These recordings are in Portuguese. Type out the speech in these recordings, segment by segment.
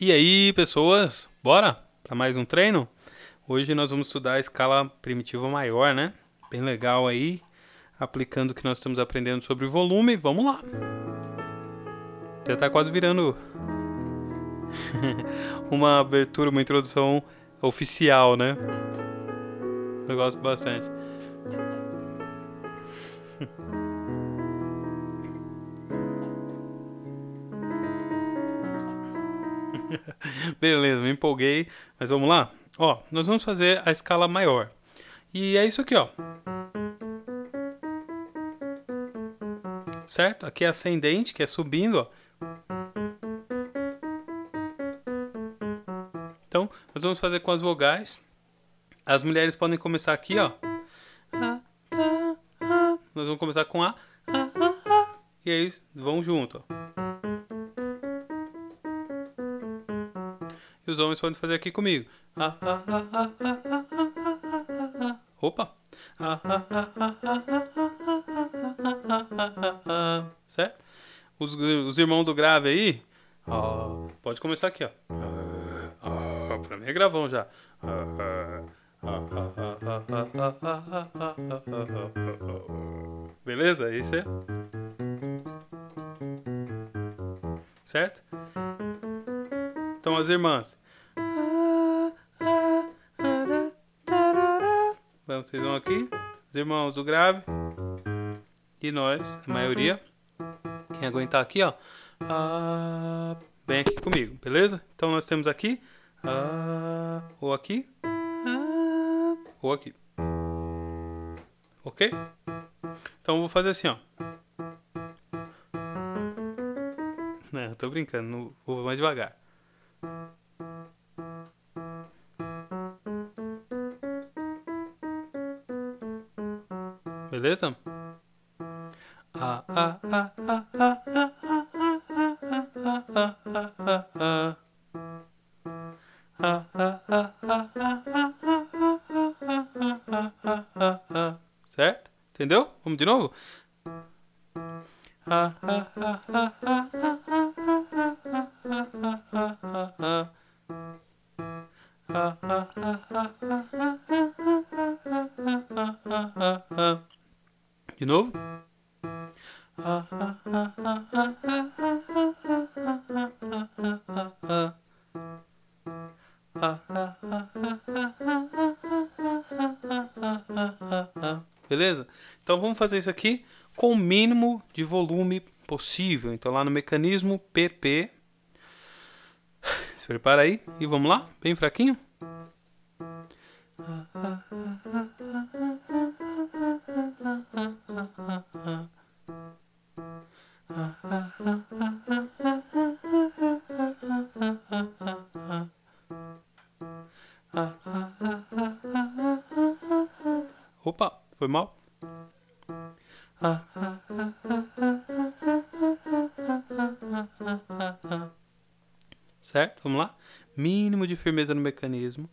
E aí, pessoas, bora para mais um treino? Hoje nós vamos estudar a escala primitiva maior, né? Bem legal aí, aplicando o que nós estamos aprendendo sobre o volume. Vamos lá. Já tá quase virando uma abertura, uma introdução oficial, né? Eu gosto bastante. Beleza, me empolguei, mas vamos lá? Ó, nós vamos fazer a escala maior. E é isso aqui, ó. Certo? Aqui é ascendente, que é subindo, ó. Então, nós vamos fazer com as vogais. As mulheres podem começar aqui, ó. Nós vamos começar com A. E aí, vão junto, ó. Os homens podem fazer aqui comigo. Opa! Certo? Os, os irmãos do grave aí, ó, pode começar aqui, ó. Pra mim é gravão já. Beleza? Isso é. Certo? Então as irmãs. Vocês vão aqui. Os irmãos do grave. E nós, a maioria. Quem aguentar aqui, ó. Ah, vem aqui comigo, beleza? Então nós temos aqui. Ah, ou aqui. Ah, ou aqui. Ok? Então eu vou fazer assim, ó. Não, tô brincando, vou mais devagar. Beleza? Ah, ah, ah, ah, ah, ah, Certo? Entendeu? Vamos de novo? Ah, ah, ah, ah, ah, De novo. Beleza? Então vamos fazer isso aqui com o mínimo de volume possível. Então lá no mecanismo PP. Se prepara aí e vamos lá, bem fraquinho. Certo? Vamos lá? Mínimo de firmeza no mecanismo.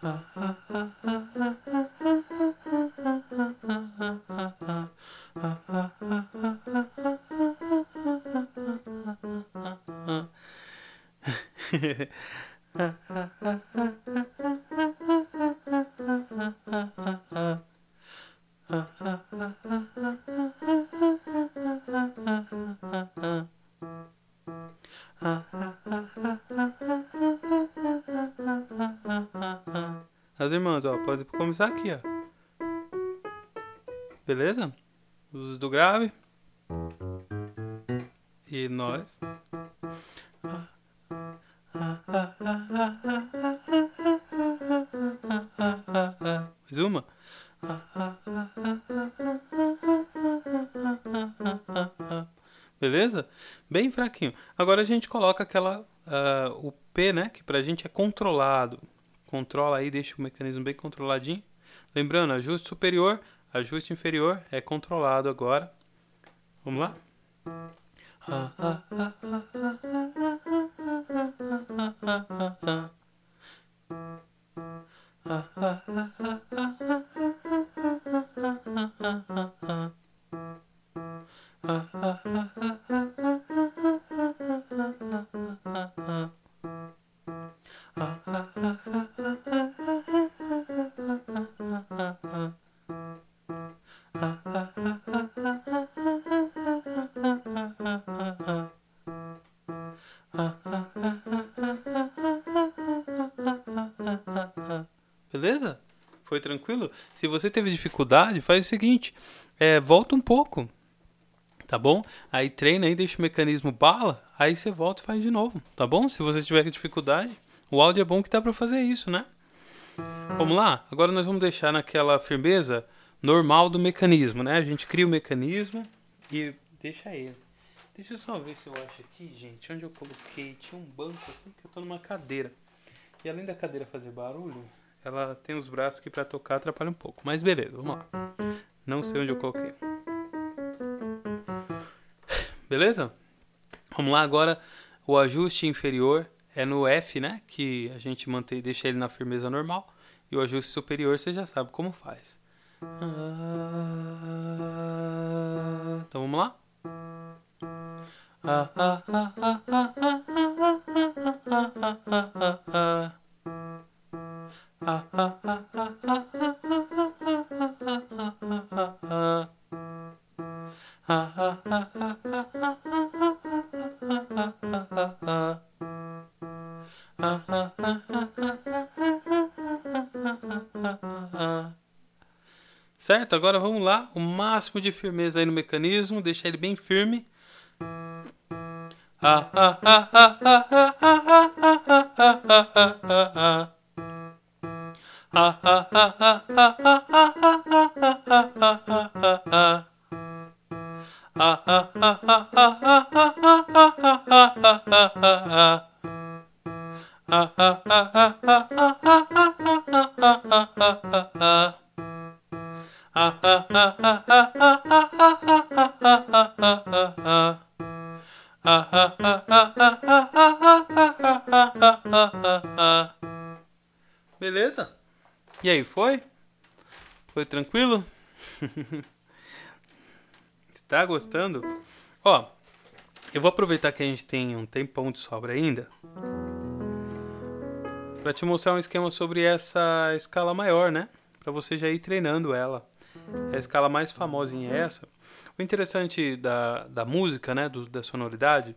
As irmãs, ó, pode começar aqui, ó. Beleza? Luzes do grave. E nós. Mais uma. Beleza? Bem fraquinho. Agora a gente coloca aquela. Uh, o P, né? Que pra gente é controlado. Controla aí, deixa o mecanismo bem controladinho. Lembrando, ajuste superior, ajuste inferior é controlado agora. Vamos lá? Beleza? Foi tranquilo? Se você teve dificuldade, faz o seguinte: é, volta um pouco. Tá bom? Aí treina aí, deixa o mecanismo bala, aí você volta e faz de novo, tá bom? Se você tiver dificuldade, o áudio é bom que dá para fazer isso, né? Vamos lá? Agora nós vamos deixar naquela firmeza normal do mecanismo, né? A gente cria o mecanismo e deixa ele. Deixa eu só ver se eu acho aqui, gente, onde eu coloquei. Tinha um banco aqui que eu tô numa cadeira. E além da cadeira fazer barulho, ela tem os braços que para tocar atrapalha um pouco. Mas beleza, vamos lá. Não sei onde eu coloquei. Beleza? Vamos lá agora. O ajuste inferior é no F, né? Que a gente mantém, deixa ele na firmeza normal. E o ajuste superior você já sabe como faz. Então vamos lá? Certo? Agora vamos lá. O máximo de firmeza aí no mecanismo. Deixar ele bem firme. Beleza? E aí, foi? Foi tranquilo? Está gostando? Ó, eu vou aproveitar que a gente tem um tempão de sobra ainda para te mostrar um esquema sobre essa escala maior, né? Para você já ir treinando ela. A escala mais famosinha é essa. O interessante da, da música, né, do, da sonoridade,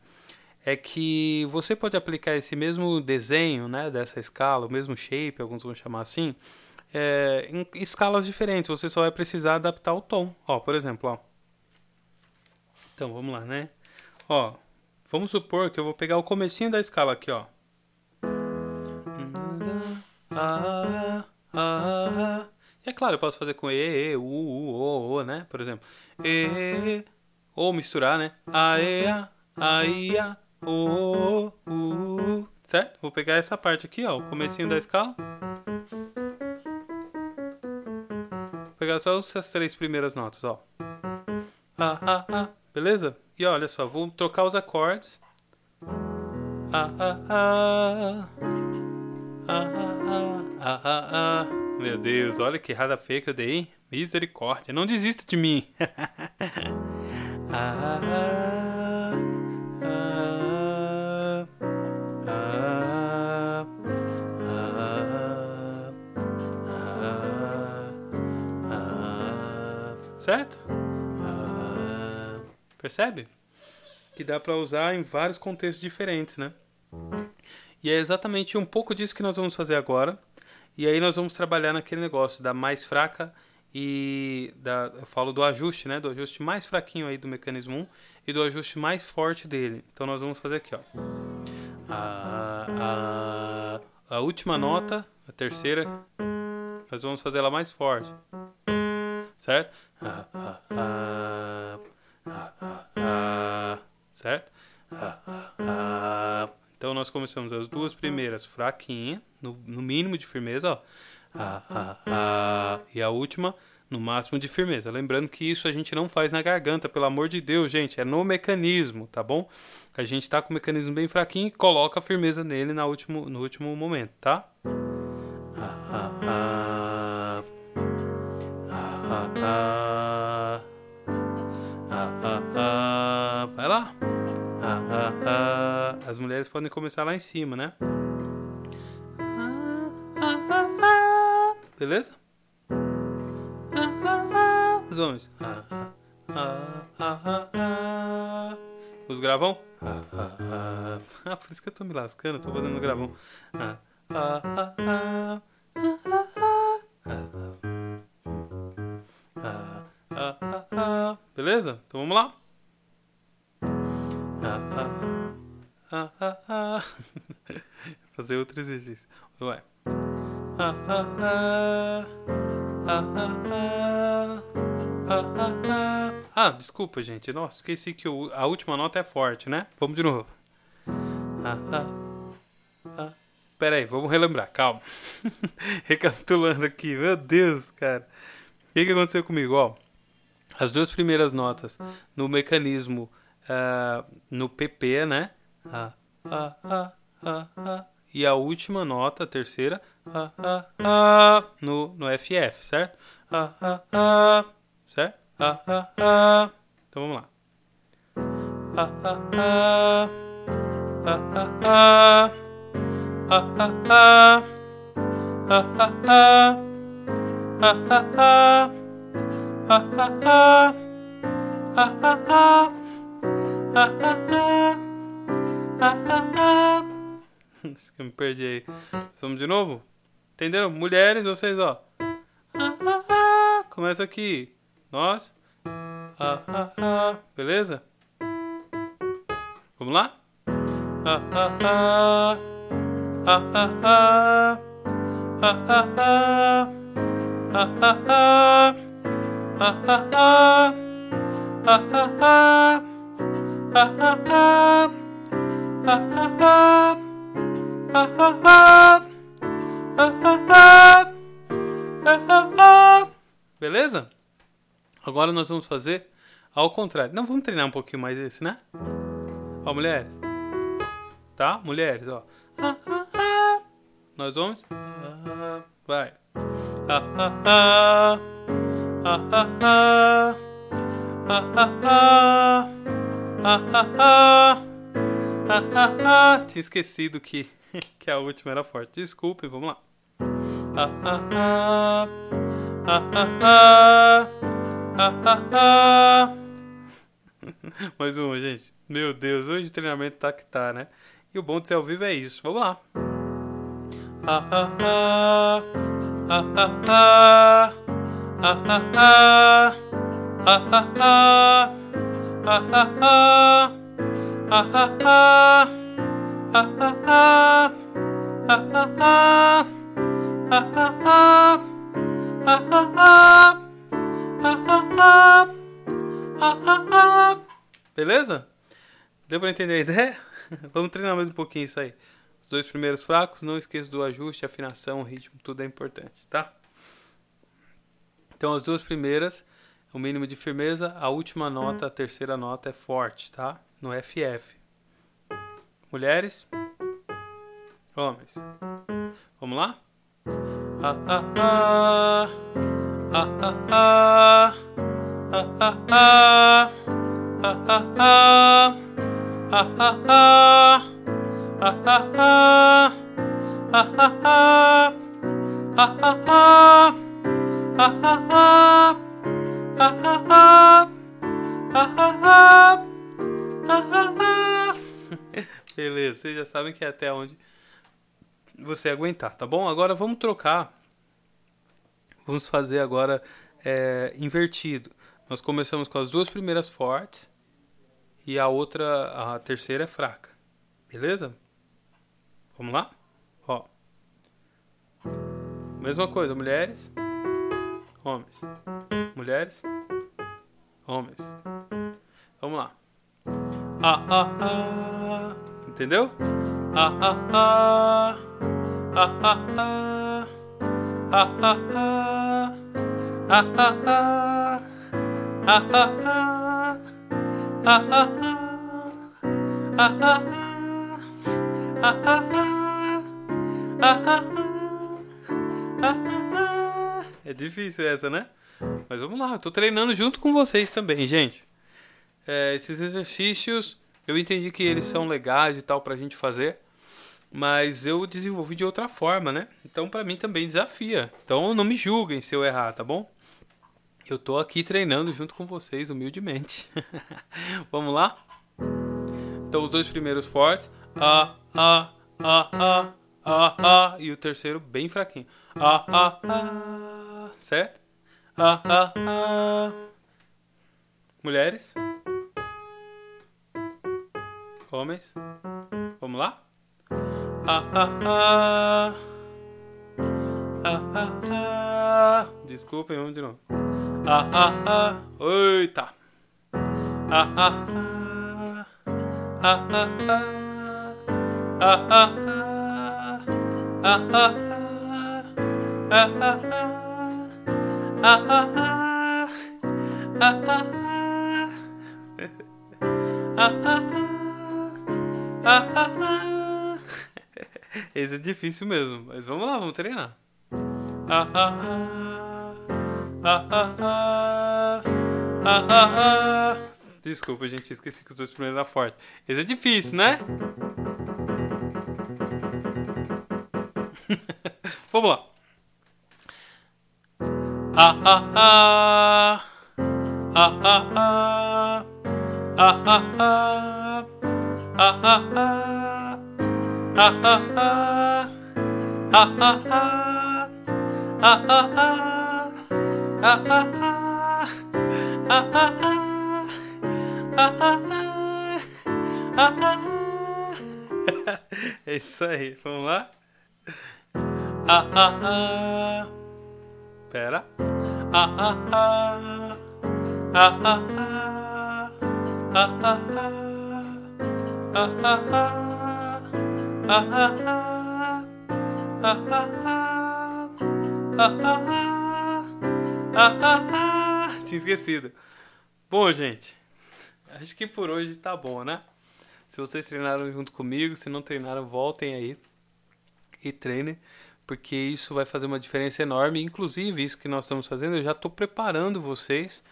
é que você pode aplicar esse mesmo desenho, né, dessa escala, o mesmo shape, alguns vão chamar assim, é, em escalas diferentes. Você só vai precisar adaptar o tom. Ó, por exemplo, ó. Então, vamos lá, né? Ó, vamos supor que eu vou pegar o comecinho da escala aqui, ó. Ah, ah, e é claro, eu posso fazer com E, E, U, U, O, O, né? Por exemplo. E, ou misturar, né? A, E, A, A, I, A, O, U, certo? Vou pegar essa parte aqui, ó, o comecinho da escala. Vou pegar só essas três primeiras notas, ó. A, A, A, beleza? E olha só, vou trocar os acordes. A, A, A, A, A, A, A. Meu Deus, olha que errada feia que eu dei? Misericórdia, não desista de mim. ah, ah, ah, certo? percebe? Que dá para usar em vários contextos diferentes, né? E é exatamente um pouco disso que nós vamos fazer agora. E aí nós vamos trabalhar naquele negócio da mais fraca e da, eu falo do ajuste, né? Do ajuste mais fraquinho aí do mecanismo 1 e do ajuste mais forte dele. Então nós vamos fazer aqui, ó. A, a, a última nota, a terceira, nós vamos fazer ela mais forte. Certo? A, a, a, nós começamos as duas primeiras fraquinha, no, no mínimo de firmeza, ó. Ah, ah, ah, e a última no máximo de firmeza. Lembrando que isso a gente não faz na garganta, pelo amor de Deus, gente, é no mecanismo, tá bom? A gente tá com o mecanismo bem fraquinho e coloca a firmeza nele na último, no último momento, tá? Ah, ah, ah. Ah, ah. As mulheres podem começar lá em cima, né? Beleza? Os homens. Os gravão? Ah, por isso que eu tô me lascando, tô fazendo gravão. Beleza? Então vamos lá. Fazer outro exercício. Ah. Ah, ah, ah. Ah, ah, ah. Ah, desculpa, gente. Nossa, esqueci que o- a última nota é forte, né? Vamos de novo. Ah, ah, ah. Pera aí, vamos relembrar, calma. Recapitulando aqui, meu Deus, cara. O que, que aconteceu comigo? Ó, as duas primeiras notas no mecanismo, ah, no PP, né? Ah, ah, ah, ah, ah. E a última nota, a terceira, ah, ah, ah, no, no FF, certo? Ah, ah, ah, certo? Ah, ah, ah. Então vamos lá. Ah, ah, ah. Ah, ah, ah. Ah, ah, ah. Ah, ah, ah. Ah, ah, ah. Ah, ah, ah. Ah, ah, ah. Que eu me perdi aí. Vamos de novo? Entenderam? Mulheres, vocês, ó. Começa aqui. Nós. Beleza? Vamos lá? Beleza? Agora nós vamos fazer ao contrário. Não, vamos treinar um pouquinho mais esse, né? Ó, mulheres. Tá? Mulheres, ó. Nós vamos. Vai. Ah, ah, ah. Ah, ah, ah. Ah, ah, ah. Ah. Tinha esquecido que, que a última era forte. Desculpe, vamos lá. Ah, ah, ah. Ah, ah, ah. Ah, ah, ah. Mais uma, gente. Meu Deus, hoje o treinamento tá que tá, né? E o bom de ser ao vivo é isso. Vamos lá. Ah, ah, ah. Ah, ah, ah. Ah, ah, ah. Ah, ah, ah. Beleza? Deu pra entender a ideia? Vamos treinar mais um pouquinho isso aí. Os dois primeiros fracos, não esqueça do ajuste, afinação, ritmo, tudo é importante, tá? Então as duas primeiras, o mínimo de firmeza, a última nota, a terceira nota é forte, tá? No FF. Mulheres, homens. Vamos lá? Ah, ah, ah. Ah, ah, ah. Ah, ah, ah. Ah, ah, ah. Ah, ah, ah. Ah, ah, ah. Ah, ah, ah. Ah, ah, ah. Beleza, vocês já sabem que é até onde você aguentar, tá bom? Agora vamos trocar. Vamos fazer agora é, invertido. Nós começamos com as duas primeiras fortes e a outra, a terceira é fraca. Beleza? Vamos lá? Ó. Mesma coisa, mulheres, homens. Mulheres, homens. Vamos lá. Ah, ah, ah. Entendeu? Ah, ah, ah. Ah, ah, ah. Ah, ah, ah. Ah, ah, ah. Ah, ah, ah. Ah, ah, ah. Ah, ah, ah. Ah, ah, ah. Ah, ah, ah. Ah, ah. É difícil essa, né? Mas vamos lá, eu tô treinando junto com vocês também, gente. É, esses exercícios, eu entendi que eles são legais e tal pra gente fazer, mas eu desenvolvi de outra forma, né? Então pra mim também desafia. Então não me julguem se eu errar, tá bom? Eu tô aqui treinando junto com vocês, humildemente. Vamos lá? Então os dois primeiros fortes. A, a, a, a, ah, ah. E o terceiro bem fraquinho. Ah, ah, ah. Certo? Ah, ah, ah. Mulheres. Homens. Vamos lá? Ah, ah, ah. Ah, ah, ah. Desculpem, vamos de novo. Ah, ah, ah. Eita. Ah, ah, ah. Ah, ah, ah. Ah, ah, ah. Ah, ah, ah. Ah, ah, ah. Esse é difícil mesmo, mas vamos lá, vamos treinar. Desculpa, gente, esqueci que os dois primeiros eram fortes. Esse é difícil, né? Vamos lá. Ah, ah, ah. Ah, ah, ah. Ah, ah, ah. Ah, ah, ah. Ah, ah, ah. Ah, ah, ah. Ah, ah, ah. Ah, ah, ah. Ah, ah, ah. Ah, ah, ah. Ah, ah, ah. É isso aí, vamos lá? Ah, ah, ah. Pera. Ah, ah, ah. Ah, ah, ah. Ah, ah, ah. Ah, ah, ah. Ah, ah, ah. Ah, ah, ah. Ah, ah, ah. Ah, ah, ah. Tinha esquecido. Bom, gente, acho que por hoje tá bom, né? Se vocês treinaram junto comigo, se não treinaram, voltem aí e treinem, porque isso vai fazer uma diferença enorme. Inclusive, isso que nós estamos fazendo, eu já estou preparando vocês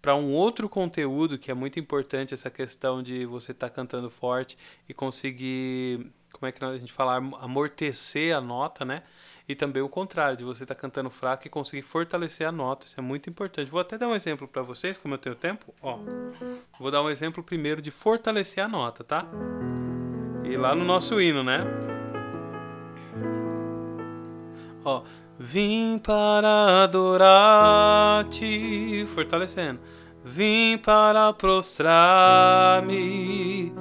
para um outro conteúdo que é muito importante, essa questão de você estar tá cantando forte e conseguir, como é que a gente fala, amortecer a nota, né? E também o contrário, de você estar tá cantando fraco e conseguir fortalecer a nota. Isso é muito importante. Vou até dar um exemplo para vocês, como eu tenho tempo. Ó, vou dar um exemplo primeiro de fortalecer a nota, tá? E lá no nosso hino, né? Ó, vim para adorar-te, fortalecendo. Vim para prostrar-me,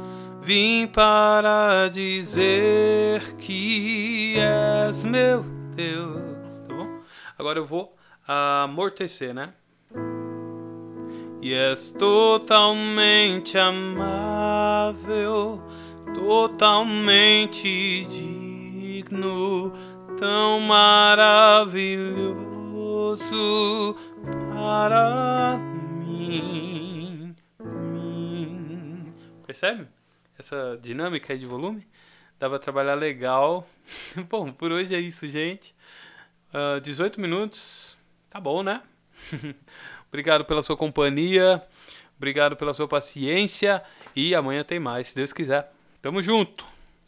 vim para dizer que és meu Deus, tá bom? Agora eu vou amortecer, né? E és totalmente amável, totalmente digno, tão maravilhoso para mim. Percebe? Essa dinâmica aí de volume? Dá pra trabalhar legal. bom, por hoje é isso, gente. Uh, ah, 18 minutos. Tá bom, né? Obrigado pela sua companhia. Obrigado pela sua paciência. E amanhã tem mais, se Deus quiser. Tamo junto!